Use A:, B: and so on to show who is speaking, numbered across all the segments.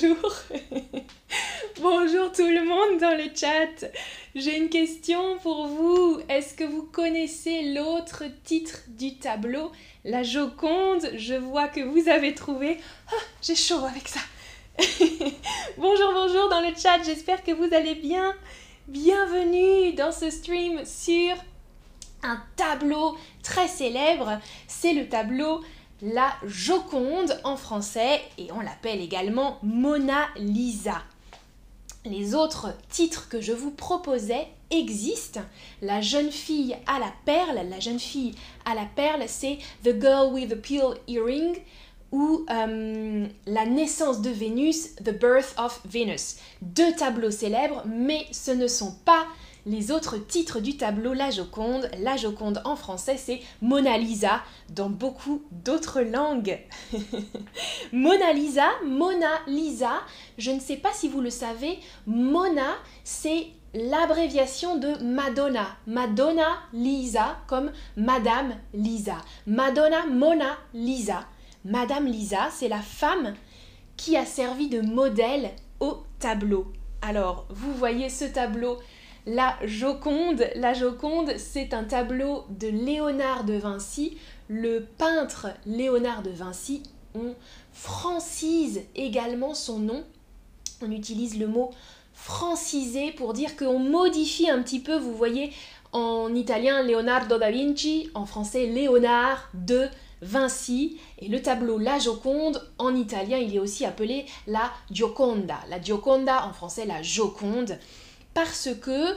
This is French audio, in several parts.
A: bonjour. bonjour tout le monde dans le chat. J'ai une question pour vous. Est-ce que vous connaissez l'autre titre du tableau La Joconde? Je vois que vous avez trouvé. Ah, j'ai chaud avec ça. bonjour, bonjour dans le chat. J'espère que vous allez bien. Bienvenue dans ce stream sur un tableau très célèbre. C'est le tableau la Joconde en français et on l'appelle également Mona Lisa. Les autres titres que je vous proposais existent. La jeune fille à la perle, la jeune fille à la perle, c'est The Girl with the Peel Earring ou euh, La naissance de Vénus, The Birth of Venus. Deux tableaux célèbres, mais ce ne sont pas les autres titres du tableau La Joconde. La Joconde en français, c'est Mona Lisa dans beaucoup d'autres langues. Mona Lisa, Mona Lisa, je ne sais pas si vous le savez, Mona, c'est l'abréviation de Madonna. Madonna Lisa comme Madame Lisa. Madonna Mona Lisa. Madame Lisa, c'est la femme qui a servi de modèle au tableau. Alors, vous voyez ce tableau la Joconde, c'est un tableau de Léonard de Vinci. Le peintre Léonard de Vinci, on francise également son nom. On utilise le mot francisé pour dire qu'on modifie un petit peu, vous voyez, en italien Leonardo da Vinci, en français Léonard de Vinci. Et le tableau La Joconde, en italien, il est aussi appelé la Gioconda. La Gioconda, en français, la Joconde parce que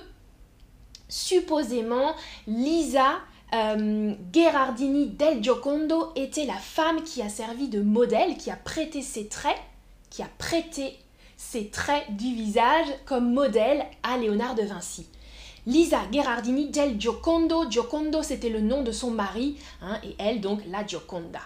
A: supposément Lisa euh, Gherardini del Giocondo était la femme qui a servi de modèle, qui a prêté ses traits, qui a prêté ses traits du visage comme modèle à Léonard de Vinci. Lisa Gherardini del Giocondo, Giocondo c'était le nom de son mari, hein, et elle donc la Gioconda.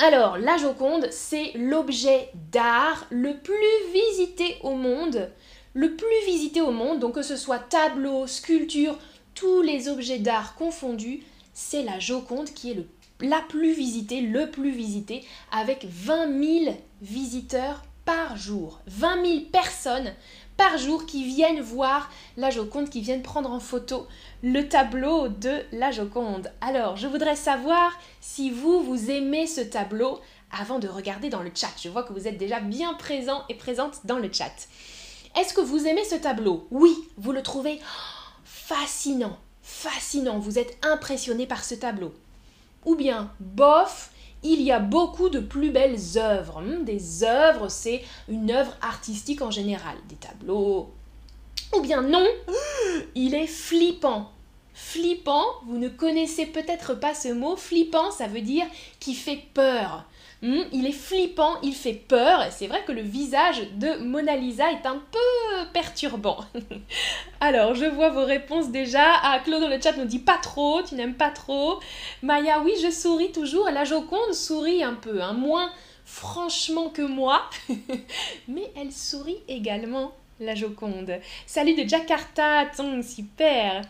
A: Alors, la Joconde, c'est l'objet d'art le plus visité au monde le plus visité au monde, donc que ce soit tableau, sculpture, tous les objets d'art confondus, c'est la Joconde qui est la plus visitée, le plus visité, avec 20 000 visiteurs par jour. 20 000 personnes par jour qui viennent voir la Joconde, qui viennent prendre en photo le tableau de la Joconde. Alors, je voudrais savoir si vous, vous aimez ce tableau avant de regarder dans le chat. Je vois que vous êtes déjà bien présent et présente dans le chat. Est-ce que vous aimez ce tableau? Oui, vous le trouvez fascinant, fascinant, vous êtes impressionné par ce tableau. Ou bien, bof, il y a beaucoup de plus belles œuvres. Hmm, des œuvres, c'est une œuvre artistique en général, des tableaux. Ou bien non, il est flippant. Flippant, vous ne connaissez peut-être pas ce mot. Flippant, ça veut dire qui fait peur. Hmm, il est flippant, il fait peur. C'est vrai que le visage de Mona Lisa est un peu perturbant. Alors, je vois vos réponses déjà. Ah, Claude dans le chat nous dit pas trop, tu n'aimes pas trop. Maya, oui, je souris toujours. La Joconde sourit un peu, hein, moins franchement que moi. Mais elle sourit également, la Joconde. Salut de Jakarta, ton super.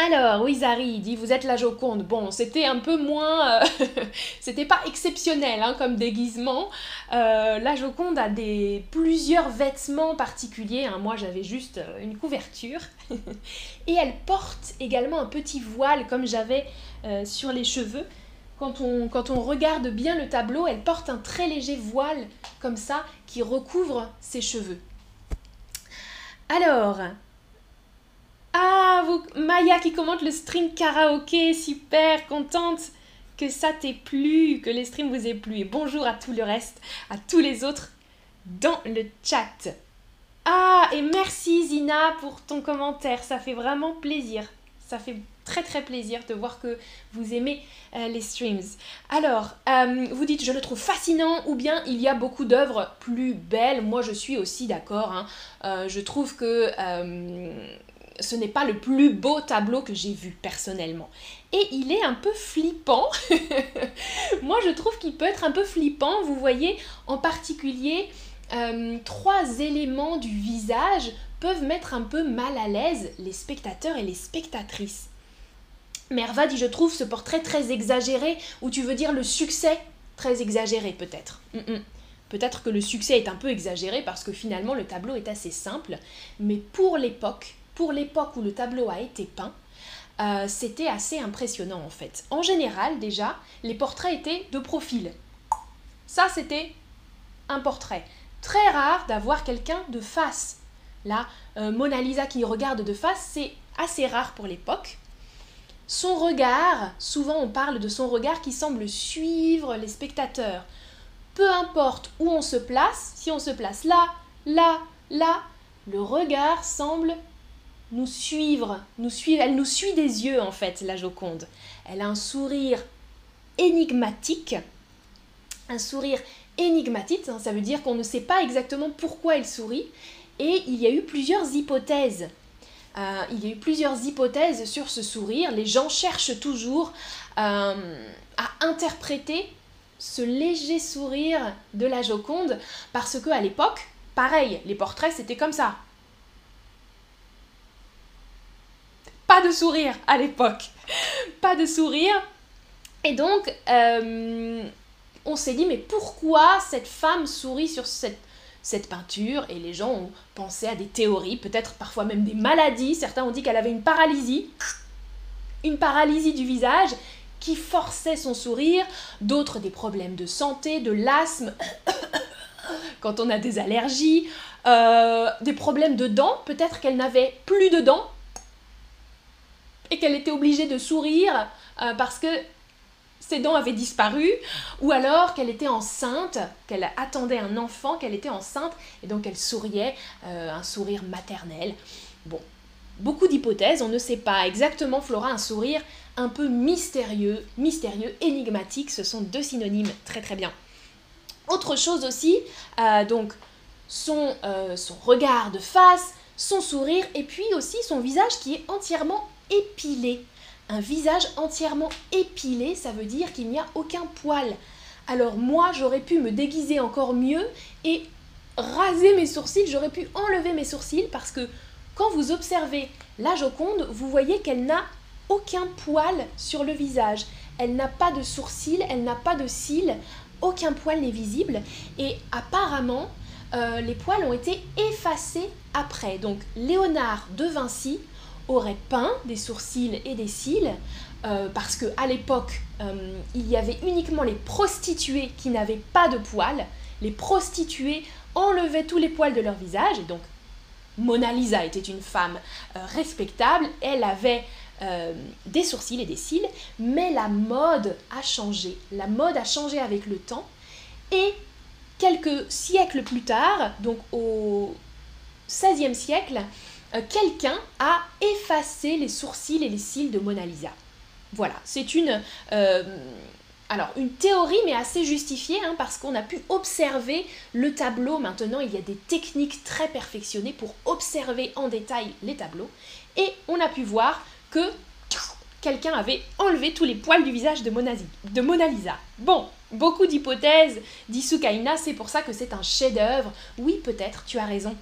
A: Alors, oui, Zari dit Vous êtes la Joconde. Bon, c'était un peu moins. Euh, c'était pas exceptionnel hein, comme déguisement. Euh, la Joconde a des, plusieurs vêtements particuliers. Hein. Moi, j'avais juste euh, une couverture. Et elle porte également un petit voile comme j'avais sur les cheveux. Quand on, quand on regarde bien le tableau, elle porte un très léger voile comme ça qui recouvre ses cheveux. Alors, ah, vous, Maya qui commente le stream karaoké, super, contente que ça t'ait plu, que les streams vous aient plu. Et bonjour à tout le reste, à tous les autres dans le chat. Ah, et merci Zina pour ton commentaire, ça fait vraiment plaisir. Ça fait très très plaisir de voir que vous aimez euh, les streams. Alors, euh, vous dites je le trouve fascinant ou bien il y a beaucoup d'œuvres plus belles. Moi je suis aussi d'accord. Hein. Euh, je trouve que ce n'est pas le plus beau tableau que j'ai vu personnellement. Et il est un peu flippant. Moi, je trouve qu'il peut être un peu flippant. Vous voyez, en particulier, euh, trois éléments du visage peuvent mettre un peu mal à l'aise les spectateurs et les spectatrices. Merva dit, je trouve ce portrait très exagéré, ou tu veux dire le succès très exagéré peut-être. Mm, mm. Peut-être que le succès est un peu exagéré parce que finalement le tableau est assez simple, mais pour l'époque, pour l'époque où le tableau a été peint, euh, c'était assez impressionnant en fait. En général, déjà, les portraits étaient de profil. Ça, c'était un portrait. Très rare d'avoir quelqu'un de face. Là, euh, Mona Lisa qui regarde de face, c'est assez rare pour l'époque. Son regard, souvent on parle de son regard qui semble suivre les spectateurs. Peu importe où on se place, si on se place là, là, là, le regard semble nous suivre, nous suivre, elle nous suit des yeux en fait, la Joconde. Elle a un sourire énigmatique, un sourire énigmatique, hein, ça veut dire qu'on ne sait pas exactement pourquoi elle sourit, et il y a eu plusieurs hypothèses. Euh, il y a eu plusieurs hypothèses sur ce sourire. Les gens cherchent toujours euh, à interpréter ce léger sourire de la Joconde parce que à l'époque, pareil, les portraits c'était comme ça. Pas de sourire à l'époque. Pas de sourire. Et donc, euh, on s'est dit, mais pourquoi cette femme sourit sur cette, peinture? Et les gens ont pensé à des théories, peut-être parfois même des maladies. Certains ont dit qu'elle avait une paralysie. Une paralysie du visage qui forçait son sourire, d'autres des problèmes de santé, de l'asthme, quand on a des allergies, euh, des problèmes de dents, peut-être qu'elle n'avait plus de dents et qu'elle était obligée de sourire euh, parce que ses dents avaient disparu, ou alors qu'elle était enceinte, qu'elle attendait un enfant, qu'elle était enceinte, et donc elle souriait, euh, un sourire maternel. Bon, beaucoup d'hypothèses, on ne sait pas exactement, Flora, un sourire un peu mystérieux, mystérieux, énigmatique, ce sont deux synonymes très très bien. Autre chose aussi, euh, donc son, son regard de face, son sourire, et puis aussi son visage qui est entièrement épilé. Un visage entièrement épilé, ça veut dire qu'il n'y a aucun poil. Alors moi, j'aurais pu me déguiser encore mieux et raser mes sourcils, j'aurais pu enlever mes sourcils parce que quand vous observez la Joconde, vous voyez qu'elle n'a aucun poil sur le visage. Elle n'a pas de sourcils, elle n'a pas de cils, aucun poil n'est visible et apparemment euh, les poils ont été effacés après. Donc Léonard de Vinci aurait peint des sourcils et des cils, euh, parce que à l'époque, euh, il y avait uniquement les prostituées qui n'avaient pas de poils. Les prostituées enlevaient tous les poils de leur visage, et donc Mona Lisa était une femme euh, respectable, elle avait des sourcils et des cils, mais la mode a changé. La mode a changé avec le temps, et quelques siècles plus tard, donc au XVIe siècle, euh, quelqu'un a effacé les sourcils et les cils de Mona Lisa. Voilà, c'est une, euh, alors une théorie mais assez justifiée hein, parce qu'on a pu observer le tableau. Maintenant, il y a des techniques très perfectionnées pour observer en détail les tableaux et on a pu voir que quelqu'un avait enlevé tous les poils du visage de Mona, de Mona Lisa. Bon, beaucoup d'hypothèses, dit Sukaina, c'est pour ça que c'est un chef-d'œuvre. Oui, peut-être, tu as raison.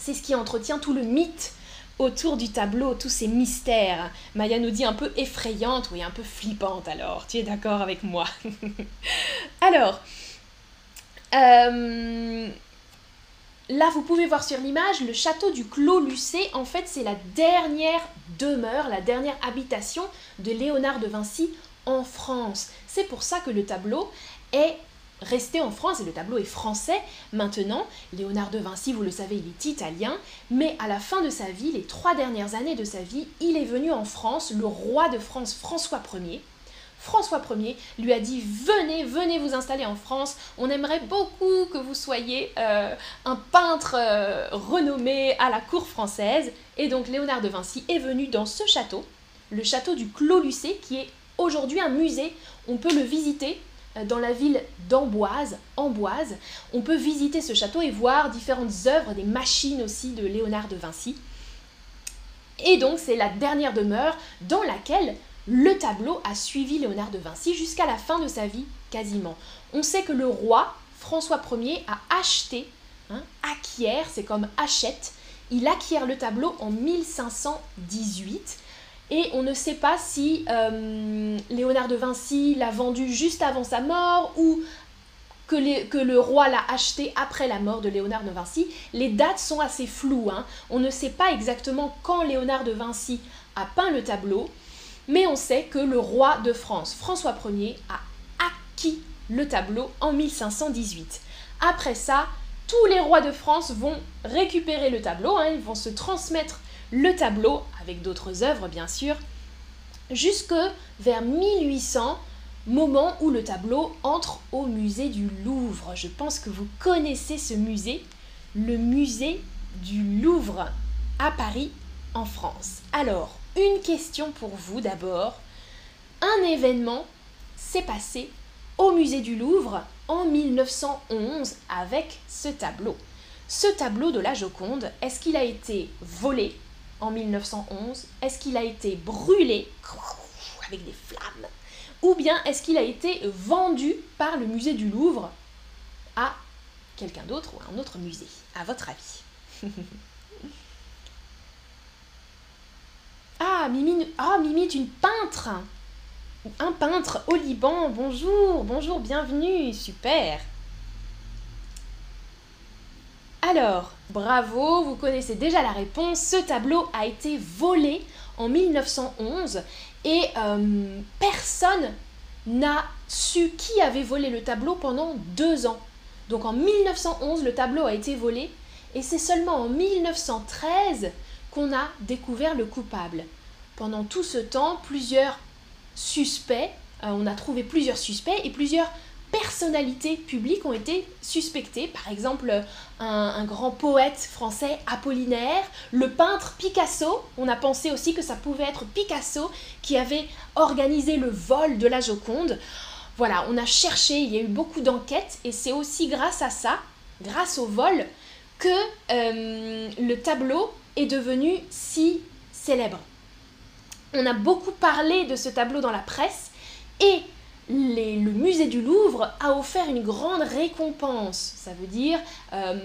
A: C'est ce qui entretient tout le mythe autour du tableau, tous ces mystères. Maya nous dit un peu effrayante, oui, un peu flippante alors. Tu es d'accord avec moi? Alors, euh, là vous pouvez voir sur l'image le château du Clos Lucé. En fait, c'est la dernière demeure, la dernière habitation de Léonard de Vinci en France. C'est pour ça que le tableau est resté en France et le tableau est français maintenant. Léonard de Vinci, vous le savez, il est italien, mais à la fin de sa vie, les trois dernières années de sa vie, il est venu en France, le roi de France François Ier. François Ier lui a dit venez, venez vous installer en France. On aimerait beaucoup que vous soyez euh, un peintre euh, renommé à la cour française. Et donc Léonard de Vinci est venu dans ce château, le château du Clos Lucé, qui est aujourd'hui un musée. On peut le visiter dans la ville d'Amboise, Amboise. On peut visiter ce château et voir différentes œuvres, des machines aussi de Léonard de Vinci. Et donc c'est la dernière demeure dans laquelle le tableau a suivi Léonard de Vinci jusqu'à la fin de sa vie quasiment. On sait que le roi François Ier a acheté, hein, acquiert, c'est comme achète, il acquiert le tableau en 1518 et on ne sait pas si euh, Léonard de Vinci l'a vendu juste avant sa mort ou que, le roi l'a acheté après la mort de Léonard de Vinci. Les dates sont assez floues. Hein. On ne sait pas exactement quand Léonard de Vinci a peint le tableau, mais on sait que le roi de France, François Ier, a acquis le tableau en 1518. Après ça, tous les rois de France vont récupérer le tableau, hein. ils vont se transmettre le tableau, avec d'autres œuvres bien sûr, jusque vers 1800, moment où le tableau entre au musée du Louvre. Je pense que vous connaissez ce musée, le musée du Louvre à Paris, en France. Alors, une question pour vous d'abord. Un événement s'est passé au musée du Louvre en 1911 avec ce tableau. Ce tableau de la Joconde, est-ce qu'il a été volé en 1911 Est-ce qu'il a été brûlé avec des flammes Ou bien est-ce qu'il a été vendu par le musée du Louvre à quelqu'un d'autre ou à un autre musée À votre avis Ah, Mimi, ah, Mimi est une peintre Un peintre au Liban, bonjour, bonjour, bienvenue, super alors, bravo, vous connaissez déjà la réponse. Ce tableau a été volé en 1911 et euh, personne n'a su qui avait volé le tableau pendant deux ans. Donc en 1911, le tableau a été volé et c'est seulement en 1913 qu'on a découvert le coupable. Pendant tout ce temps, plusieurs suspects, euh, on a trouvé plusieurs suspects et plusieurs personnalités publiques ont été suspectées. Par exemple, un, grand poète français, Apollinaire, le peintre Picasso. On a pensé aussi que ça pouvait être Picasso qui avait organisé le vol de la Joconde. Voilà, on a cherché, il y a eu beaucoup d'enquêtes et c'est aussi grâce à ça, grâce au vol, que euh, le tableau est devenu si célèbre. On a beaucoup parlé de ce tableau dans la presse et le musée du Louvre a offert une grande récompense, ça veut dire euh,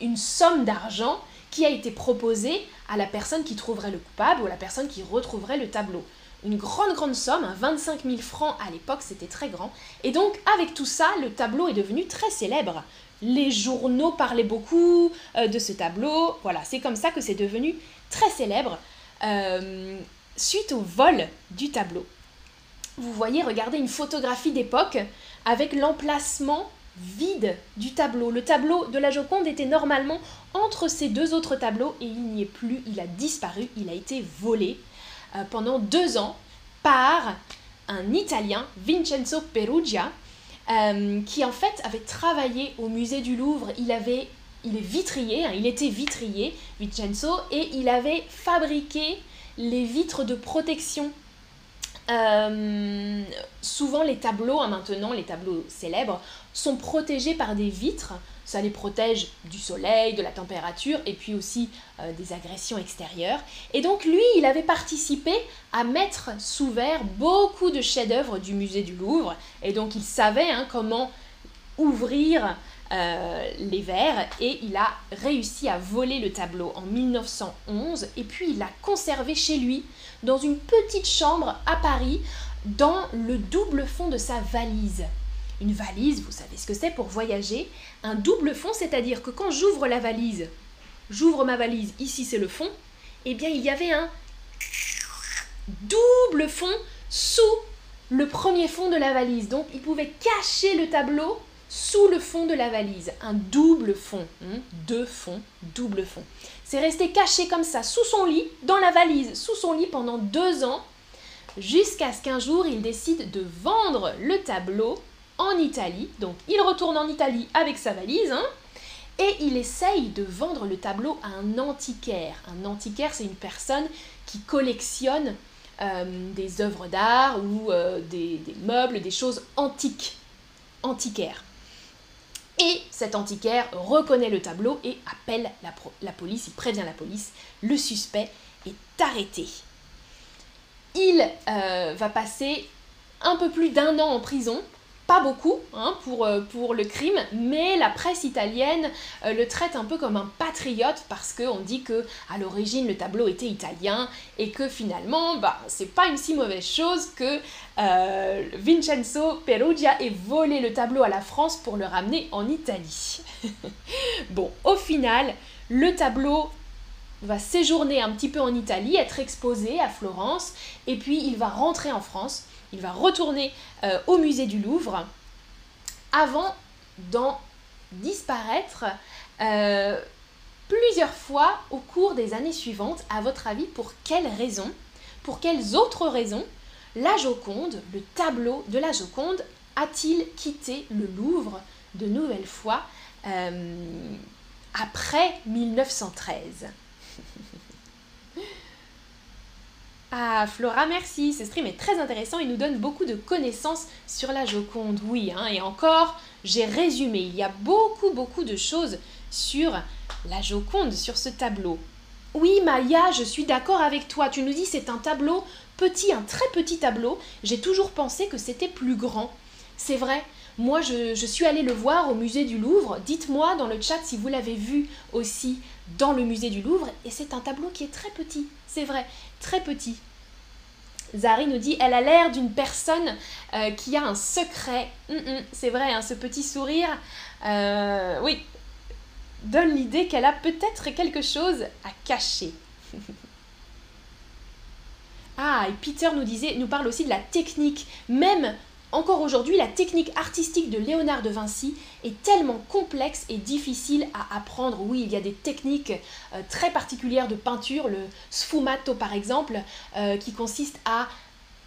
A: une somme d'argent qui a été proposée à la personne qui trouverait le coupable ou à la personne qui retrouverait le tableau. Une grande, grande somme, 25 000 francs à l'époque, c'était très grand. Et donc, avec tout ça, le tableau est devenu très célèbre. Les journaux parlaient beaucoup euh, de ce tableau. Voilà, c'est comme ça que c'est devenu très célèbre euh, suite au vol du tableau vous voyez, regardez une photographie d'époque avec l'emplacement vide du tableau. Le tableau de la Joconde était normalement entre ces deux autres tableaux et il n'y est plus, il a disparu, il a été volé euh, pendant deux ans par un Italien, Vincenzo Perugia, euh, qui en fait avait travaillé au musée du Louvre. Il est vitrier, hein, il était vitrier, Vincenzo, et il avait fabriqué les vitres de protection euh, souvent les tableaux, hein, maintenant les tableaux célèbres, sont protégés par des vitres. Ça les protège du soleil, de la température et puis aussi euh, des agressions extérieures. Et donc lui, il avait participé à mettre sous verre beaucoup de chefs-d'œuvre du musée du Louvre. Et donc il savait hein, comment ouvrir euh, les verres et il a réussi à voler le tableau en 1911 et puis il l'a conservé chez lui dans une petite chambre à Paris dans le double fond de sa valise. Une valise, vous savez ce que c'est pour voyager, un double fond, c'est-à-dire que quand j'ouvre la valise, j'ouvre ma valise, ici c'est le fond, et eh bien il y avait un double fond sous le premier fond de la valise. Donc il pouvait cacher le tableau sous le fond de la valise. Un double fond. Hein, deux fonds, double fond. C'est resté caché comme ça, sous son lit, dans la valise, sous son lit pendant deux ans, jusqu'à ce qu'un jour il décide de vendre le tableau en Italie. Donc il retourne en Italie avec sa valise, hein, et il essaye de vendre le tableau à un antiquaire. Un antiquaire, c'est une personne qui collectionne euh, des œuvres d'art ou euh, des, des meubles, des choses antiques, antiquaires. Et cet antiquaire reconnaît le tableau et appelle la, police, il prévient la police, le suspect est arrêté. Il euh, va passer un peu plus d'un an en prison pas beaucoup hein, pour, euh, pour, le crime, mais la presse italienne euh, le traite un peu comme un patriote parce qu'on dit que à l'origine le tableau était italien et que finalement bah, c'est pas une si mauvaise chose que euh, Vincenzo Perugia ait volé le tableau à la France pour le ramener en Italie. bon, au final, le tableau va séjourner un petit peu en Italie, être exposé à Florence, et puis il va rentrer en France il va retourner euh, au musée du Louvre avant d'en disparaître euh, plusieurs fois au cours des années suivantes. À votre avis, pour quelles raisons Pour quelles autres raisons la Joconde, le tableau de la Joconde, a-t-il quitté le Louvre de nouvelles fois euh, après 1913 Ah, Flora, merci. Ce stream est très intéressant. Il nous donne beaucoup de connaissances sur la Joconde. Oui, hein, et encore, j'ai résumé. Il y a beaucoup, beaucoup de choses sur la Joconde, sur ce tableau. Oui, Maya, je suis d'accord avec toi. Tu nous dis c'est un tableau petit, un très petit tableau. J'ai toujours pensé que c'était plus grand. C'est vrai. Moi, je, je, suis allée le voir au musée du Louvre. Dites-moi dans le chat si vous l'avez vu aussi dans le musée du Louvre. Et c'est un tableau qui est très petit. C'est vrai très petit. Zari nous dit, elle a l'air d'une personne euh, qui a un secret. Hum, hum, c'est vrai, hein, ce petit sourire, euh, oui, donne l'idée qu'elle a peut-être quelque chose à cacher. ah, et Peter nous disait, nous parle aussi de la technique. Même encore aujourd'hui, la technique artistique de Léonard de Vinci est tellement complexe et difficile à apprendre. Oui, il y a des techniques euh, très particulières de peinture, le sfumato par exemple, euh, qui consiste à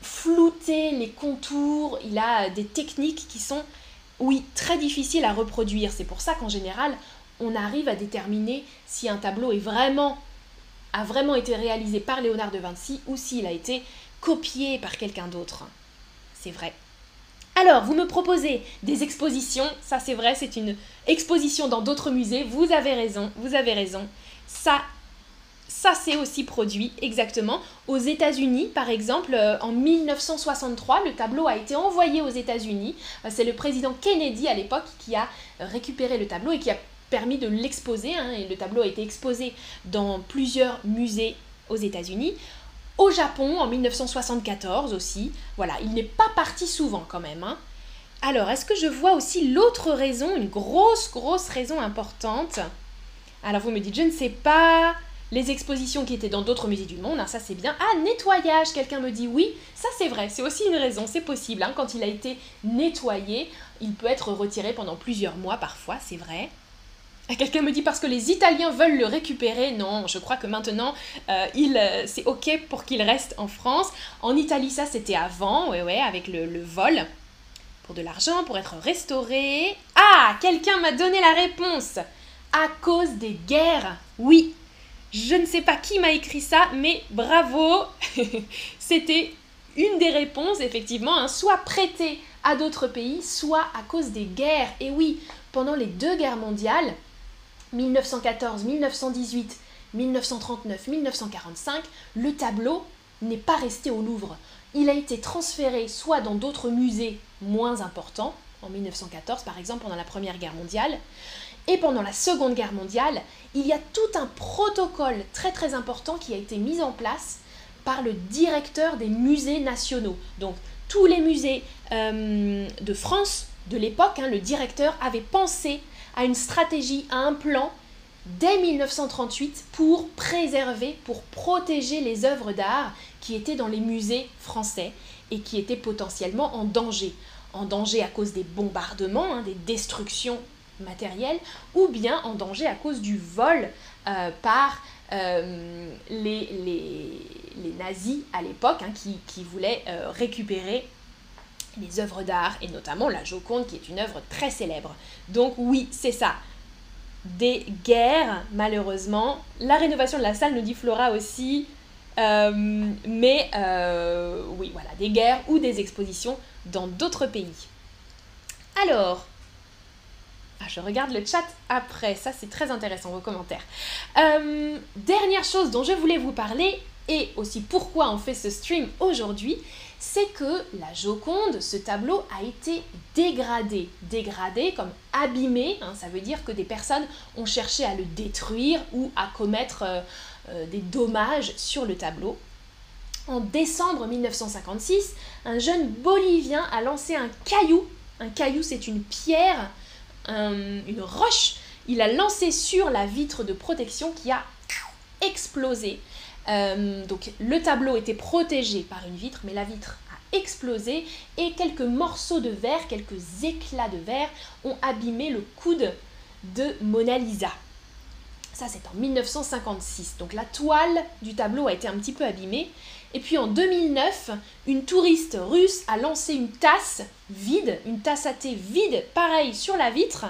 A: flouter les contours. Il a des techniques qui sont, oui, très difficiles à reproduire. C'est pour ça qu'en général, on arrive à déterminer si un tableau a vraiment été réalisé par Léonard de Vinci ou s'il a été copié par quelqu'un d'autre. C'est vrai. Alors, vous me proposez des expositions, ça c'est vrai, c'est une exposition dans d'autres musées, vous avez raison, vous avez raison. Ça, ça s'est aussi produit exactement. Aux États-Unis, par exemple, euh, en 1963, le tableau a été envoyé aux États-Unis. Euh, c'est le président Kennedy à l'époque qui a récupéré le tableau et qui a permis de l'exposer. Hein, et le tableau a été exposé dans plusieurs musées aux États-Unis au Japon en 1974 aussi. Voilà, il n'est pas parti souvent quand même. Hein. Alors, est-ce que je vois aussi l'autre raison, une grosse, grosse raison importante? Alors, vous me dites, je ne sais pas, les expositions qui étaient dans d'autres musées du monde, hein, ça c'est bien. Ah, nettoyage, quelqu'un me dit oui, ça c'est vrai, c'est aussi une raison, c'est possible. Hein. quand il a été nettoyé, il peut être retiré pendant plusieurs mois parfois, c'est vrai. Quelqu'un me dit parce que les Italiens veulent le récupérer. Non, je crois que maintenant, euh, euh, c'est ok pour qu'il reste en France. En Italie, ça c'était avant, ouais, ouais, avec le, vol. Pour de l'argent, pour être restauré. Ah, quelqu'un m'a donné la réponse. À cause des guerres. Oui. Je ne sais pas qui m'a écrit ça, mais bravo. c'était une des réponses, effectivement, hein, soit prêté à d'autres pays, soit à cause des guerres. Et oui, pendant les deux guerres mondiales, 1914, 1918, 1939, 1945, le tableau n'est pas resté au Louvre. Il a été transféré soit dans d'autres musées moins importants, en 1914 par exemple pendant la Première Guerre mondiale, et pendant la Seconde Guerre mondiale, il y a tout un protocole très très important qui a été mis en place par le directeur des musées nationaux. Donc tous les musées euh, de France de l'époque, hein, le directeur avait pensé à une stratégie, à un plan dès 1938 pour préserver, pour protéger les œuvres d'art qui étaient dans les musées français et qui étaient potentiellement en danger. En danger à cause des bombardements, hein, des destructions matérielles, ou bien en danger à cause du vol euh, par euh, les, nazis à l'époque hein, qui, qui, voulaient euh, récupérer les œuvres d'art, et notamment la Joconde, qui est une œuvre très célèbre. Donc oui, c'est ça. Des guerres, malheureusement. La rénovation de la salle, nous dit Flora aussi. Euh, mais euh, oui, voilà, des guerres ou des expositions dans d'autres pays. Alors, ah, je regarde le chat après, ça c'est très intéressant vos commentaires. Euh, dernière chose dont je voulais vous parler, et aussi pourquoi on fait ce stream aujourd'hui, c'est que la Joconde, ce tableau, a été dégradé. Dégradé comme abîmé, hein, ça veut dire que des personnes ont cherché à le détruire ou à commettre euh, euh, des dommages sur le tableau. En décembre 1956, un jeune Bolivien a lancé un caillou. Un caillou, c'est une pierre, une roche. Il a lancé sur la vitre de protection qui a explosé. Euh, donc le tableau était protégé par une vitre, mais la vitre a explosé et quelques morceaux de verre, quelques éclats de verre ont abîmé le coude de Mona Lisa. Ça, c'est en 1956. Donc la toile du tableau a été un petit peu abîmée. Et puis en 2009, une touriste russe a lancé une tasse vide, une tasse à thé vide, pareil, sur la vitre.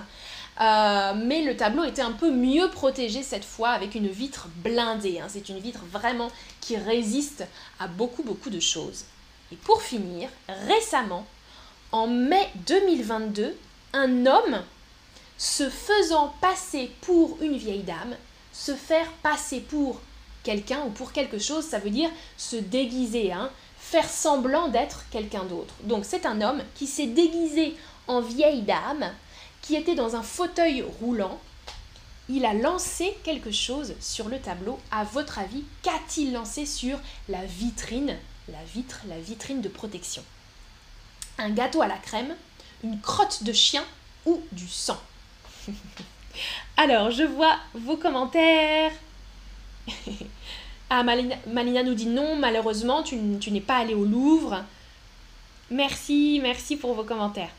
A: Euh, mais le tableau était un peu mieux protégé cette fois avec une vitre blindée. Hein. C'est une vitre vraiment qui résiste à beaucoup beaucoup de choses. Et pour finir, récemment, en mai 2022, un homme se faisant passer pour une vieille dame, se faire passer pour quelqu'un ou pour quelque chose, ça veut dire se déguiser, hein, faire semblant d'être quelqu'un d'autre. Donc c'est un homme qui s'est déguisé en vieille dame qui était dans un fauteuil roulant. Il a lancé quelque chose sur le tableau. À votre avis, qu'a-t-il lancé sur la vitrine La vitre, la vitrine de protection? Un gâteau à la crème, une crotte de chien ou du sang? Alors, je vois vos commentaires. ah, Malina, nous dit non, malheureusement, tu, tu n'es pas allé au Louvre. Merci, merci pour vos commentaires.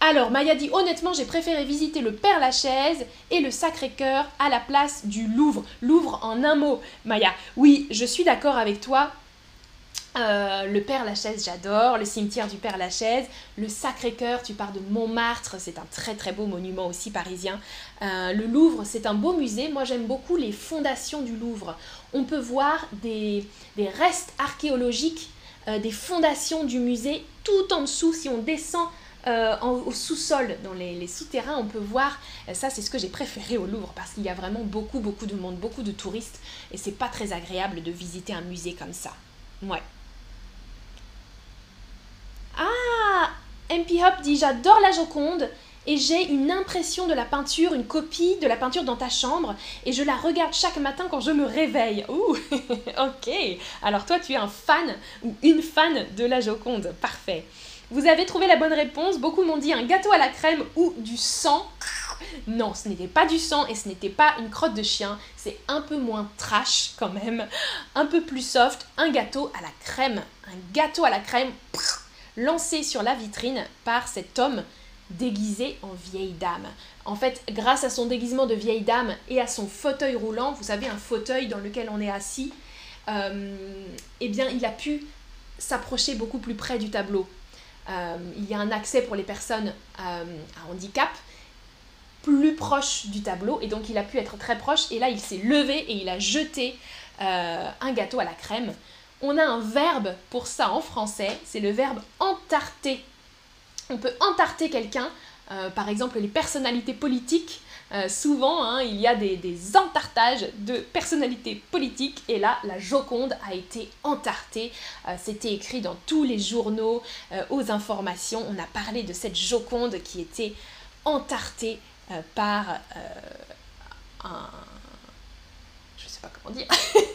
A: Alors, Maya dit honnêtement, j'ai préféré visiter le Père Lachaise et le Sacré-Cœur à la place du Louvre. Louvre en un mot, Maya. Oui, je suis d'accord avec toi. Euh, le Père Lachaise, j'adore. Le cimetière du Père Lachaise. Le Sacré-Cœur, tu pars de Montmartre, c'est un très très beau monument aussi parisien. Euh, le Louvre, c'est un beau musée. Moi, j'aime beaucoup les fondations du Louvre. On peut voir des, restes archéologiques, euh, des fondations du musée tout en dessous. Si on descend euh, au sous-sol, dans les, souterrains, on peut voir, euh, ça c'est ce que j'ai préféré au Louvre, parce qu'il y a vraiment beaucoup, beaucoup de monde, beaucoup de touristes, et c'est pas très agréable de visiter un musée comme ça. Ouais. Ah MP Hop dit J'adore la Joconde et j'ai une impression de la peinture, une copie de la peinture dans ta chambre et je la regarde chaque matin quand je me réveille. Ouh, ok. Alors toi, tu es un fan ou une fan de la Joconde. Parfait. Vous avez trouvé la bonne réponse. Beaucoup m'ont dit un gâteau à la crème ou du sang. Non, ce n'était pas du sang et ce n'était pas une crotte de chien. C'est un peu moins trash quand même. Un peu plus soft. Un gâteau à la crème. Un gâteau à la crème lancé sur la vitrine par cet homme déguisé en vieille dame. En fait, grâce à son déguisement de vieille dame et à son fauteuil roulant, vous savez, un fauteuil dans lequel on est assis, euh, eh bien, il a pu s'approcher beaucoup plus près du tableau. Euh, il y a un accès pour les personnes euh, à handicap plus proche du tableau et donc il a pu être très proche et là il s'est levé et il a jeté euh, un gâteau à la crème. On a un verbe pour ça en français, c'est le verbe entarter. On peut entarter quelqu'un, par exemple les personnalités politiques euh, souvent, hein, il y a des, entartages de personnalités politiques et là, la Joconde a été entartée. Euh, c'était écrit dans tous les journaux, euh, aux informations. On a parlé de cette Joconde qui était entartée par un... Je sais pas comment dire.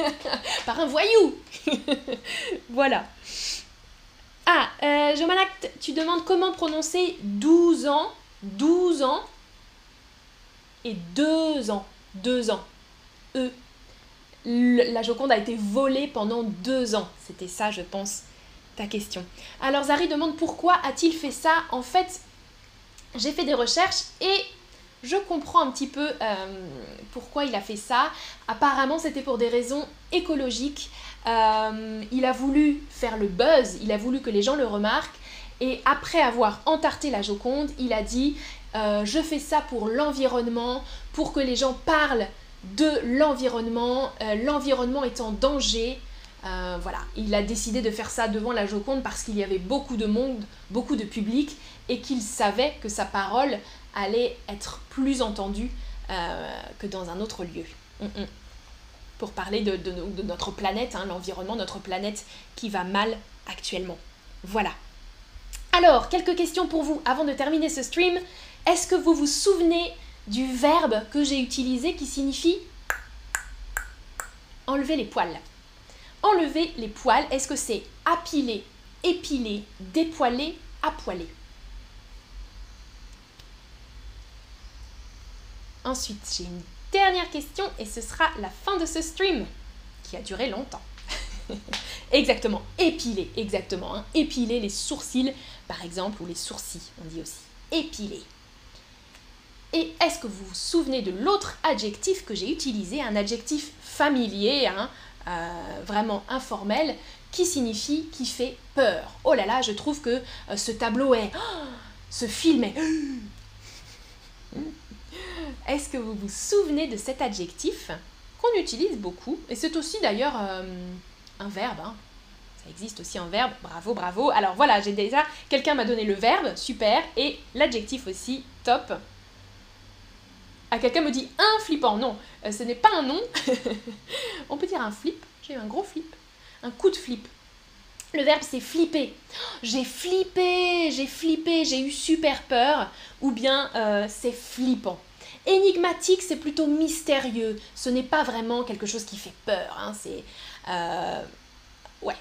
A: par un voyou. voilà. Ah, euh, tu demandes comment prononcer 12 ans. 12 ans et deux ans. Deux ans. E. La Joconde a été volée pendant deux ans. C'était ça, je pense, ta question. Alors Zari demande pourquoi a-t-il fait ça? En fait, j'ai fait des recherches et je comprends un petit peu euh, pourquoi il a fait ça. Apparemment, c'était pour des raisons écologiques. Euh, il a voulu faire le buzz, il a voulu que les gens le remarquent. Et après avoir entarté la Joconde, il a dit euh, je fais ça pour l'environnement, pour que les gens parlent de l'environnement, euh, l'environnement est en danger. Euh, voilà, il a décidé de faire ça devant la Joconde parce qu'il y avait beaucoup de monde, beaucoup de public, et qu'il savait que sa parole allait être plus entendue que dans un autre lieu. Mm, mm. pour parler de, notre planète, hein, l'environnement, notre planète qui va mal actuellement. Voilà. Alors, quelques questions pour vous avant de terminer ce stream. Est-ce que vous vous souvenez du verbe que j'ai utilisé qui signifie enlever les poils? Enlever les poils, est-ce que c'est appiler, épiler, dépoiler, appoiler? Ensuite, j'ai une dernière question et ce sera la fin de ce stream qui a duré longtemps. exactement, épiler, exactement. Hein. Épiler les sourcils, par exemple, ou les sourcils, on dit aussi. Épiler. Et est-ce que vous vous souvenez de l'autre adjectif que j'ai utilisé, un adjectif familier, hein, euh, vraiment informel, qui signifie qui fait peur? Oh là là, je trouve que euh, ce tableau est... ce film est... Est-ce que vous vous souvenez de cet adjectif qu'on utilise beaucoup? Et c'est aussi d'ailleurs euh, un verbe. Hein. Ça existe aussi en verbe. Bravo, bravo. Alors voilà, j'ai déjà... Quelqu'un m'a donné le verbe, super. Et l'adjectif aussi, top. Ah, quelqu'un me dit un flippant. Non, euh, ce n'est pas un nom. On peut dire un flip. J'ai eu un gros flip. Un coup de flip. Le verbe c'est flipper. J'ai flippé, j'ai flippé, j'ai eu super peur. Ou bien euh, c'est flippant. Énigmatique, c'est plutôt mystérieux. Ce n'est pas vraiment quelque chose qui fait peur. Hein. C'est. Euh, ouais,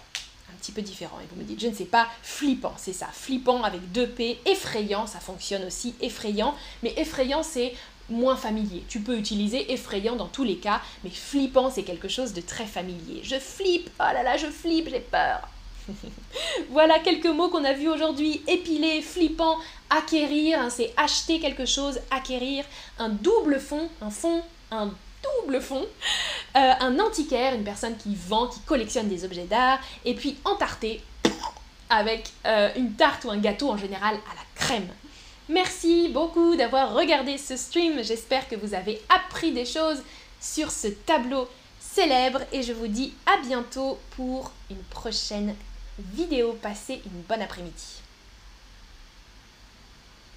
A: un petit peu différent. Et vous me dites, je ne sais pas, flippant, c'est ça. Flippant avec deux P. Effrayant, ça fonctionne aussi. Effrayant. Mais effrayant, c'est moins familier. Tu peux utiliser effrayant dans tous les cas, mais flippant, c'est quelque chose de très familier. Je flippe, oh là là, je flippe, j'ai peur. voilà quelques mots qu'on a vus aujourd'hui. Épiler, flippant, acquérir, hein, c'est acheter quelque chose, acquérir. Un double fond, un fond, un double fond. Euh, un antiquaire, une personne qui vend, qui collectionne des objets d'art. Et puis entarter, avec euh, une tarte ou un gâteau en général à la crème. Merci beaucoup d'avoir regardé ce stream. J'espère que vous avez appris des choses sur ce tableau célèbre et je vous dis à bientôt pour une prochaine vidéo. Passez une bonne après-midi.